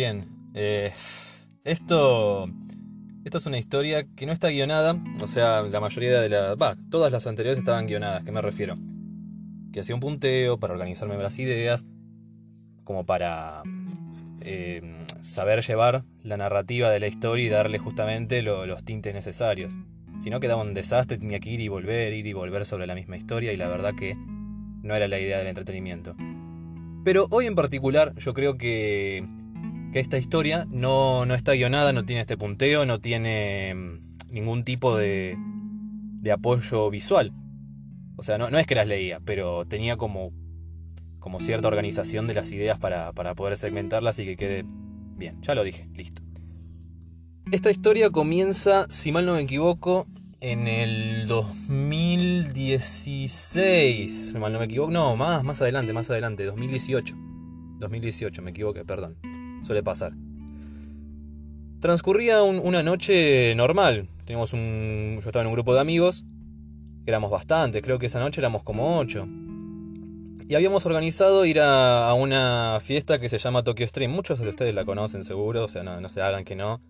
Bien, eh, esto, esto es una historia que no está guionada, o sea, la mayoría de las... Va, todas las anteriores estaban guionadas, ¿qué me refiero? Que hacía un punteo para organizarme las ideas, como para eh, saber llevar la narrativa de la historia y darle justamente los tintes necesarios. Si no quedaba un desastre, tenía que ir y volver, ir y volver sobre la misma historia y la verdad que no era la idea del entretenimiento. Pero hoy en particular yo creo que, que esta historia no, no está guionada, no tiene este punteo, no tiene mm, ningún tipo de, de apoyo visual. O sea, no, no, es que las leía, pero tenía como, como cierta organización de las ideas para, para poder segmentarlas y que quede bien. Ya lo dije, listo. Esta historia comienza, si mal no me equivoco, en el 2016, mal no me equivoco, no, más, más adelante, más adelante, 2018. 2018, me equivoqué, perdón. Suele pasar. Transcurría una noche normal. Teníamos un, yo estaba en un grupo de amigos. Éramos bastantes, creo que esa noche éramos como ocho. Y habíamos organizado ir a, una fiesta que se llama Tokyo Stream. Muchos de ustedes la conocen seguro, o sea, no, no se hagan que no.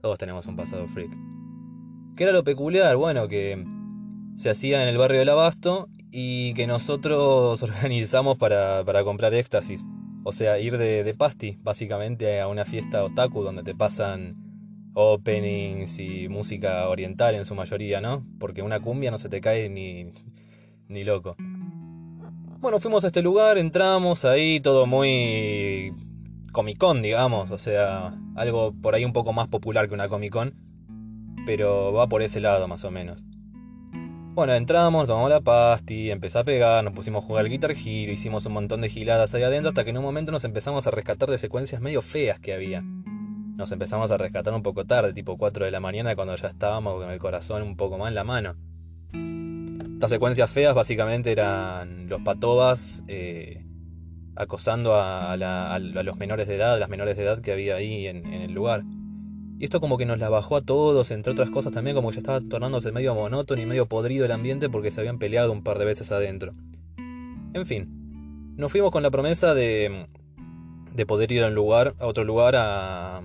Todos tenemos un pasado freak. ¿Qué era lo peculiar? Bueno, que se hacía en el barrio del Abasto y que nosotros organizamos para, comprar éxtasis. O sea, ir de, de, pasti, básicamente, a una fiesta otaku donde te pasan openings y música oriental en su mayoría, ¿no? Porque una cumbia no se te cae ni, ni loco. Bueno, fuimos a este lugar, entramos ahí, todo muy Comic Con, digamos, o sea, algo por ahí un poco más popular que una Comic Con pero va por ese lado más o menos. Bueno, entramos, tomamos la pasti, empezó a pegar, nos pusimos a jugar al Guitar Hero, hicimos un montón de giladas ahí adentro hasta que en un momento nos empezamos a rescatar de secuencias medio feas que había. Nos empezamos a rescatar un poco tarde, tipo 4 de la mañana, cuando ya estábamos con el corazón un poco más en la mano. Estas secuencias feas básicamente eran los patobas eh, acosando a, los menores de edad, las menores de edad que había ahí en el lugar. Y esto como que nos la bajó a todos, entre otras cosas también como que ya estaba tornándose medio monótono y medio podrido el ambiente porque se habían peleado un par de veces adentro. En fin, nos fuimos con la promesa de, de poder ir a un lugar, a otro lugar a,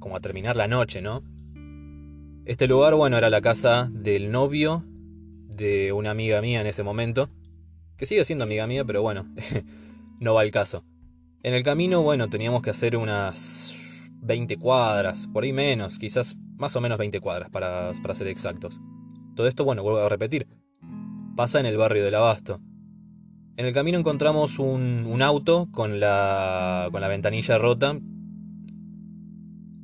como a terminar la noche, ¿no? Este lugar, bueno, era la casa del novio de una amiga mía en ese momento, que sigue siendo amiga mía, pero bueno, no va al caso. En el camino, bueno, teníamos que hacer unas 20 cuadras, por ahí menos, quizás más o menos 20 cuadras para, ser exactos. Todo esto, bueno, vuelvo a repetir, pasa en el barrio del Abasto. En el camino encontramos un, auto con la, con la ventanilla rota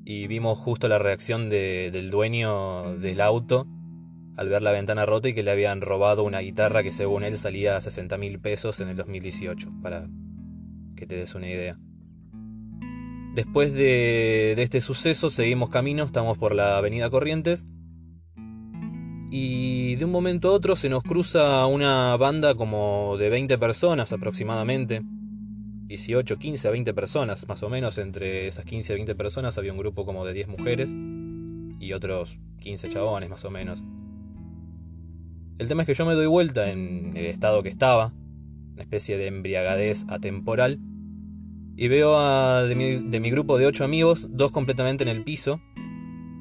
y vimos justo la reacción del dueño del auto al ver la ventana rota y que le habían robado una guitarra que según él salía a 60 mil pesos en el 2018, para que te des una idea. Después de, este suceso seguimos camino, estamos por la avenida Corrientes y de un momento a otro se nos cruza una banda como de 20 personas aproximadamente. 18, 15 a 20 personas, más o menos. Entre esas 15 a 20 personas había un grupo como de 10 mujeres y otros 15 chabones, más o menos. El tema es que yo me doy vuelta en el estado que estaba, una especie de embriagadez atemporal, y veo a, de, mi, grupo de ocho amigos, dos completamente en el piso.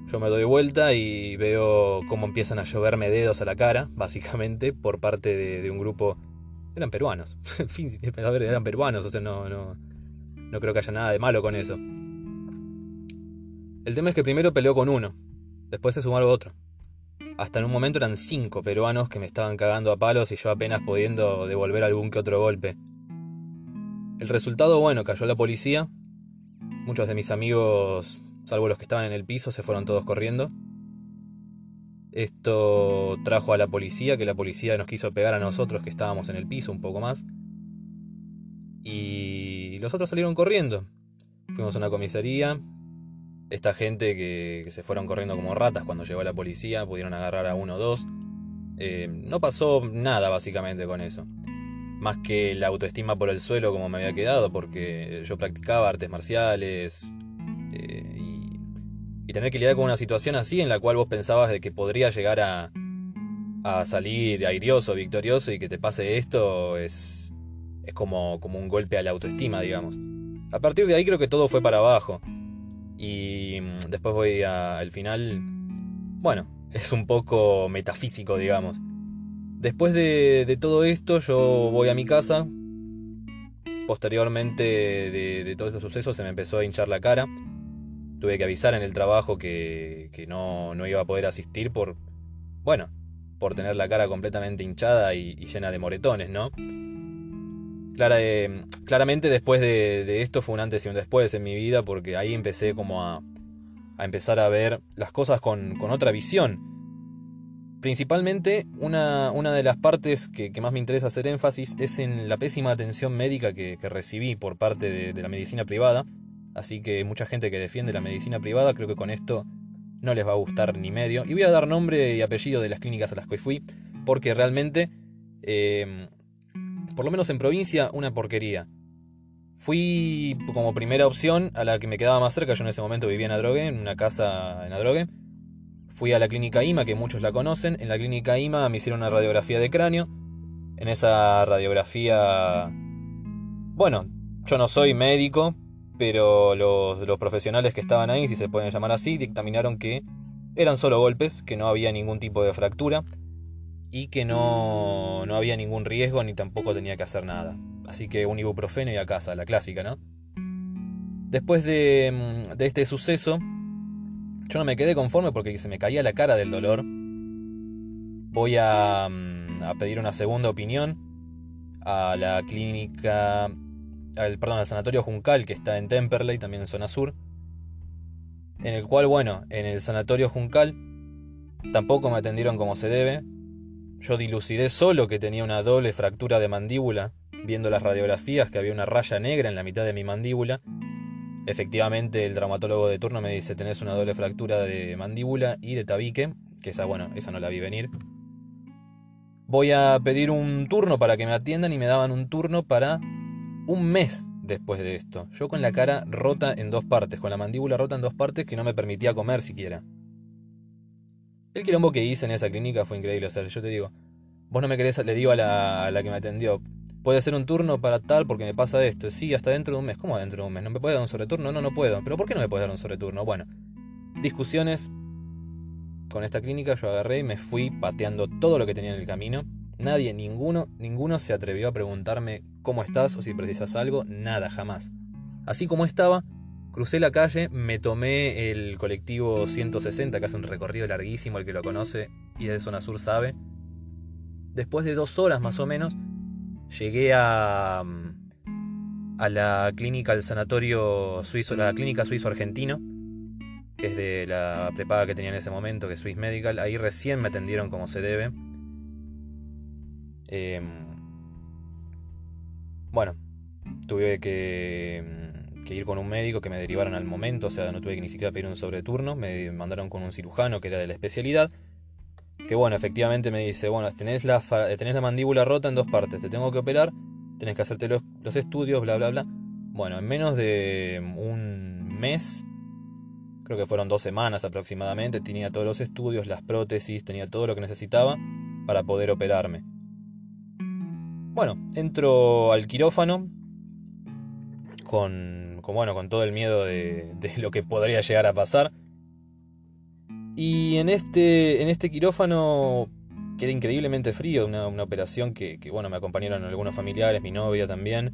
Yo me doy vuelta y veo cómo empiezan a lloverme dedos a la cara, básicamente, por parte de, un grupo... Eran peruanos. En fin, a ver, eran peruanos, o sea, no, no, no creo que haya nada de malo con eso. El tema es que primero peleó con uno, después se sumaron otro. Hasta en un momento eran cinco peruanos que me estaban cagando a palos y yo apenas pudiendo devolver algún que otro golpe. El resultado, bueno, cayó la policía. Muchos de mis amigos, salvo los que estaban en el piso, se fueron todos corriendo. Esto trajo a la policía, que la policía nos quiso pegar a nosotros que estábamos en el piso un poco más. Y los otros salieron corriendo. Fuimos a una comisaría. Esta gente que, se fueron corriendo como ratas cuando llegó la policía, pudieron agarrar a uno o dos. Eh, no pasó nada básicamente con eso más que la autoestima por el suelo como me había quedado, porque yo practicaba artes marciales eh, y, tener que lidiar con una situación así en la cual vos pensabas de que podría llegar a, a salir airioso, victorioso y que te pase esto es, es como, como un golpe a la autoestima, digamos. A partir de ahí creo que todo fue para abajo. Y mm, después voy al final. Bueno, es un poco metafísico, digamos. Después de, todo esto, yo voy a mi casa. Posteriormente de, todos estos sucesos se me empezó a hinchar la cara. Tuve que avisar en el trabajo que, no, iba a poder asistir por, bueno, por tener la cara completamente hinchada y, llena de moretones, ¿no? Eh, claramente después de, esto fue un antes y un después en mi vida porque ahí empecé como a, empezar a ver las cosas con, otra visión. Principalmente una, una de las partes que, más me interesa hacer énfasis es en la pésima atención médica que, recibí por parte de, la medicina privada. Así que mucha gente que defiende la medicina privada creo que con esto no les va a gustar ni medio. Y voy a dar nombre y apellido de las clínicas a las que fui porque realmente eh, por lo menos en provincia, una porquería. Fui como primera opción a la que me quedaba más cerca, yo en ese momento vivía en Adrogué, en una casa en Adrogué. Fui a la clínica IMA, que muchos la conocen. En la clínica IMA me hicieron una radiografía de cráneo. En esa radiografía... Bueno, yo no soy médico, pero los, profesionales que estaban ahí, si se pueden llamar así, dictaminaron que eran solo golpes, que no había ningún tipo de fractura y que no, había ningún riesgo ni tampoco tenía que hacer nada. Así que un ibuprofeno y a casa, la clásica, ¿no? Después de, mm, de este suceso, yo no me quedé conforme porque se me caía la cara del dolor. Voy a, mm, a pedir una segunda opinión a la clínica, al, perdón, al sanatorio Juncal que está en Temperley, también en zona sur. En el cual, bueno, en el sanatorio Juncal tampoco me atendieron como se debe. Yo dilucidé solo que tenía una doble fractura de mandíbula, viendo las radiografías que había una raya negra en la mitad de mi mandíbula. Efectivamente, el traumatólogo de turno me dice, tenés una doble fractura de mandíbula y de tabique, que esa, bueno, esa no la vi venir. Voy a pedir un turno para que me atiendan y me daban un turno para un mes después de esto. Yo con la cara rota en dos partes, con la mandíbula rota en dos partes que no me permitía comer siquiera. El quilombo que hice en esa clínica fue increíble. O sea, yo te digo, vos no me querés, le digo a la, que me atendió, puede ser un turno para tal porque me pasa esto. Sí, hasta dentro de un mes. ¿Cómo dentro de un mes? ¿No me puede dar un sobreturno? No, no puedo. ¿Pero por qué no me puedes dar un sobreturno? Bueno, discusiones con esta clínica. Yo agarré y me fui pateando todo lo que tenía en el camino. Nadie, ninguno, ninguno se atrevió a preguntarme cómo estás o si precisas algo. Nada, jamás. Así como estaba, Crucé la calle, me tomé el colectivo 160, que hace un recorrido larguísimo, el que lo conoce y de zona sur sabe. Después de dos horas más o menos, llegué a, mm, a la clínica, al sanatorio suizo, la clínica suizo-argentino, que es de la prepaga que tenía en ese momento, que es Swiss Medical. Ahí recién me atendieron como se debe. Em, bueno, tuve que que ir con un médico que me derivaron al momento, o sea, no tuve que ni siquiera pedir un sobreturno, me mandaron con un cirujano que era de la especialidad, que bueno, efectivamente me dice, bueno, tenés la, tenés la mandíbula rota en dos partes, te tengo que operar, tenés que hacerte los, los estudios, bla, bla, bla. Bueno, en menos de un mes, creo que fueron dos semanas aproximadamente, tenía todos los estudios, las prótesis, tenía todo lo que necesitaba para poder operarme. Bueno, entro al quirófano con con, bueno, con todo el miedo de, lo que podría llegar a pasar. Y en este, en este quirófano, que era increíblemente frío, una, operación que, bueno, me acompañaron algunos familiares, mi novia también.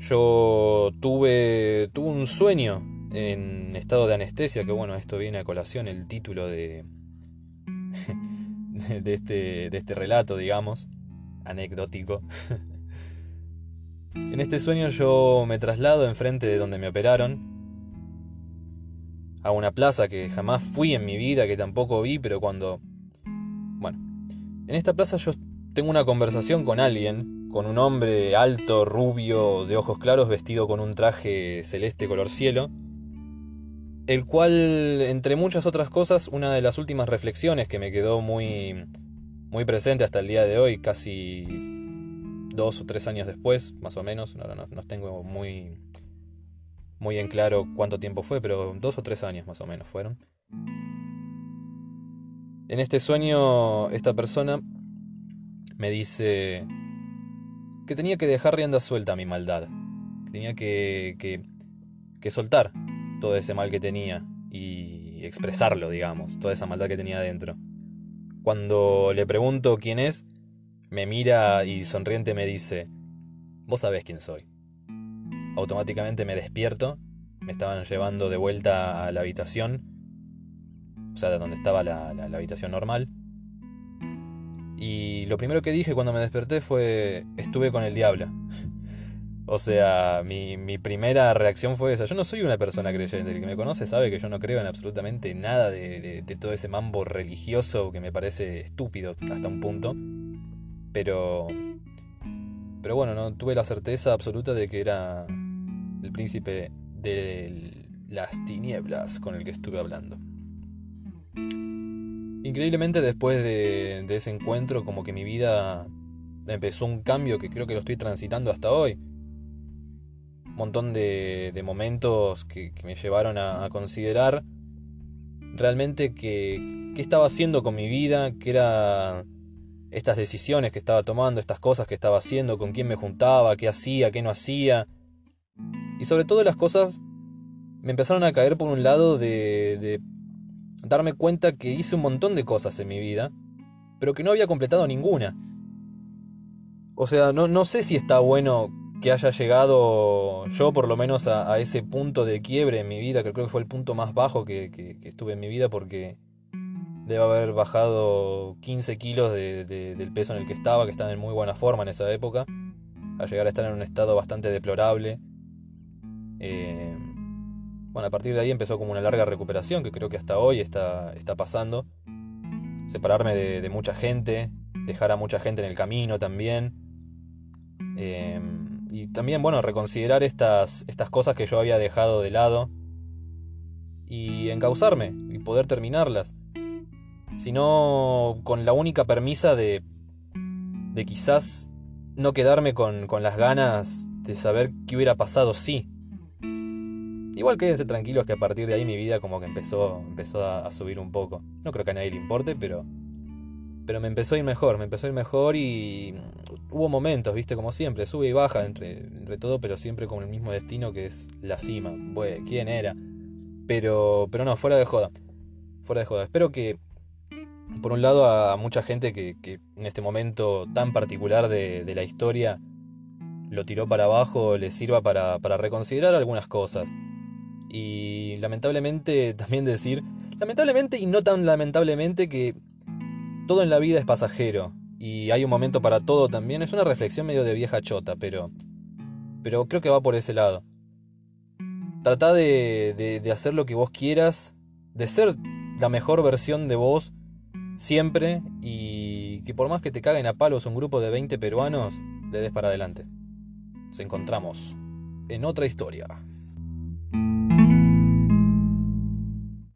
Yo tuve, tuve un sueño en estado de anestesia, que bueno, esto viene a colación el título de, de, este, de este relato, digamos, anecdótico. En este sueño yo me traslado enfrente de donde me operaron, a una plaza que jamás fui en mi vida, que tampoco vi, pero cuando... Bueno, en esta plaza yo tengo una conversación con alguien, con un hombre alto, rubio, de ojos claros, vestido con un traje celeste color cielo, el cual, entre muchas otras cosas, una de las últimas reflexiones que me quedó muy, muy presente hasta el día de hoy, casi dos o tres años después, más o menos, no, no, no tengo muy, muy en claro cuánto tiempo fue, pero dos o tres años más o menos fueron. En este sueño, esta persona me dice que tenía que dejar rienda suelta a mi maldad, tenía que, que, que soltar todo ese mal que tenía y expresarlo, digamos, toda esa maldad que tenía adentro. Cuando le pregunto quién es, me mira y sonriente me dice, vos sabés quién soy. Automáticamente me despierto, me estaban llevando de vuelta a la habitación, o sea, de donde estaba la, la habitación normal. Y lo primero que dije cuando me desperté fue, estuve con el diablo. O sea, mi, primera reacción fue esa. Yo no soy una persona creyente. El que me conoce sabe que yo no creo en absolutamente nada de, todo ese mambo religioso que me parece estúpido hasta un punto. Pero. Pero bueno, no tuve la certeza absoluta de que era el príncipe de las tinieblas con el que estuve hablando. Increíblemente después de, ese encuentro, como que mi vida empezó un cambio que creo que lo estoy transitando hasta hoy montón de, momentos que, me llevaron a, considerar realmente qué estaba haciendo con mi vida, qué eran estas decisiones que estaba tomando, estas cosas que estaba haciendo, con quién me juntaba, qué hacía, qué no hacía. Y sobre todo las cosas me empezaron a caer por un lado de, de darme cuenta que hice un montón de cosas en mi vida, pero que no había completado ninguna. O sea, no, no sé si está bueno que haya llegado yo por lo menos a, ese punto de quiebre en mi vida, que creo que fue el punto más bajo que, estuve en mi vida porque debo haber bajado 15 kilos del peso en el que estaba, que estaba en muy buena forma en esa época, a llegar a estar en un estado bastante deplorable. Eh, bueno, a partir de ahí empezó como una larga recuperación que creo que hasta hoy está, está pasando. Separarme de, mucha gente, dejar a mucha gente en el camino también. Eh, y también, bueno, reconsiderar estas, estas cosas que yo había dejado de lado y encauzarme y poder terminarlas. Sino con la única permisa de, de quizás no quedarme con, con las ganas de saber qué hubiera pasado si. Igual quédense tranquilos que a partir de ahí mi vida como que empezó, empezó a, subir un poco. No creo que a nadie le importe, pero pero me empezó a ir mejor, me empezó a ir mejor y hubo momentos, viste, como siempre, sube y baja entre, entre todo, pero siempre con el mismo destino que es la cima. Bueno, ¿quién era? Pero, pero no, fuera de joda. Fuera de joda. Espero que, por un lado, a mucha gente que, en este momento tan particular de, la historia lo tiró para abajo, le sirva para, para reconsiderar algunas cosas. Y lamentablemente también decir, lamentablemente y no tan lamentablemente que todo en la vida es pasajero y hay un momento para todo también. Es una reflexión medio de vieja chota, pero, pero creo que va por ese lado. Trata de, de, hacer lo que vos quieras, de ser la mejor versión de vos siempre y que por más que te caguen a palos un grupo de 20 peruanos, le des para adelante. Nos encontramos en otra historia.